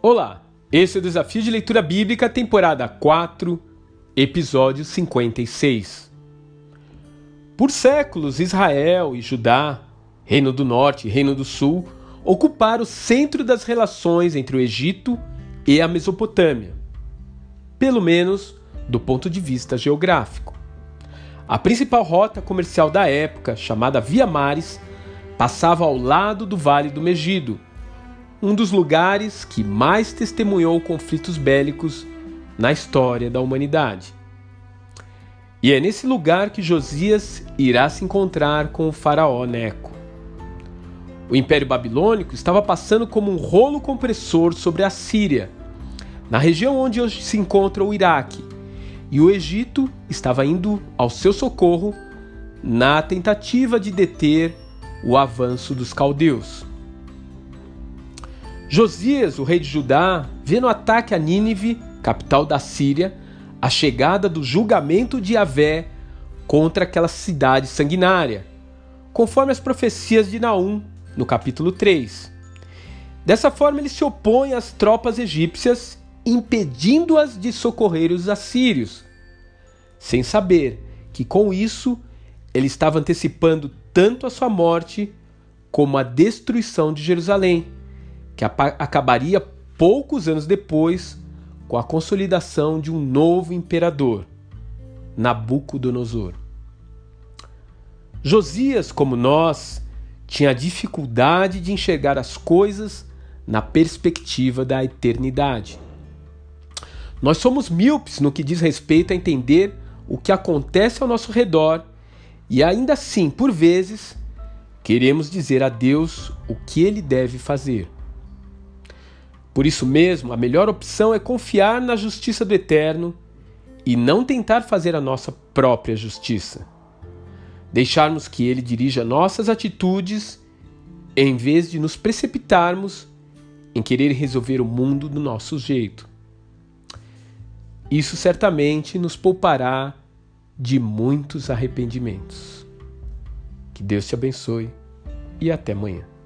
Olá, esse é o Desafio de Leitura Bíblica, temporada 4, episódio 56. Por séculos, Israel e Judá, Reino do Norte e Reino do Sul, ocuparam o centro das relações entre o Egito e a Mesopotâmia, pelo menos do ponto de vista geográfico. A principal rota comercial da época, chamada Via Mares, passava ao lado do Vale do Megido, um dos lugares que mais testemunhou conflitos bélicos na história da humanidade. E é nesse lugar que Josias irá se encontrar com o faraó Neco. O Império Babilônico estava passando como um rolo compressor sobre a Síria, na região onde hoje se encontra o Iraque, e o Egito estava indo ao seu socorro na tentativa de deter o avanço dos caldeus. Josias, o rei de Judá, vê no ataque a Nínive, capital da Síria, a chegada do julgamento de Yahvé contra aquela cidade sanguinária, conforme as profecias de Naum, no capítulo 3. Dessa forma, ele se opõe às tropas egípcias, impedindo-as de socorrer os assírios, sem saber que com isso ele estava antecipando tanto a sua morte como a destruição de Jerusalém, que acabaria poucos anos depois com a consolidação de um novo imperador, Nabucodonosor. Josias, como nós, tinha dificuldade de enxergar as coisas na perspectiva da eternidade. Nós somos míopes no que diz respeito a entender o que acontece ao nosso redor e ainda assim, por vezes, queremos dizer a Deus o que ele deve fazer. Por isso mesmo, a melhor opção é confiar na justiça do Eterno e não tentar fazer a nossa própria justiça. Deixarmos que ele dirija nossas atitudes em vez de nos precipitarmos em querer resolver o mundo do nosso jeito. Isso certamente nos poupará de muitos arrependimentos. Que Deus te abençoe e até amanhã.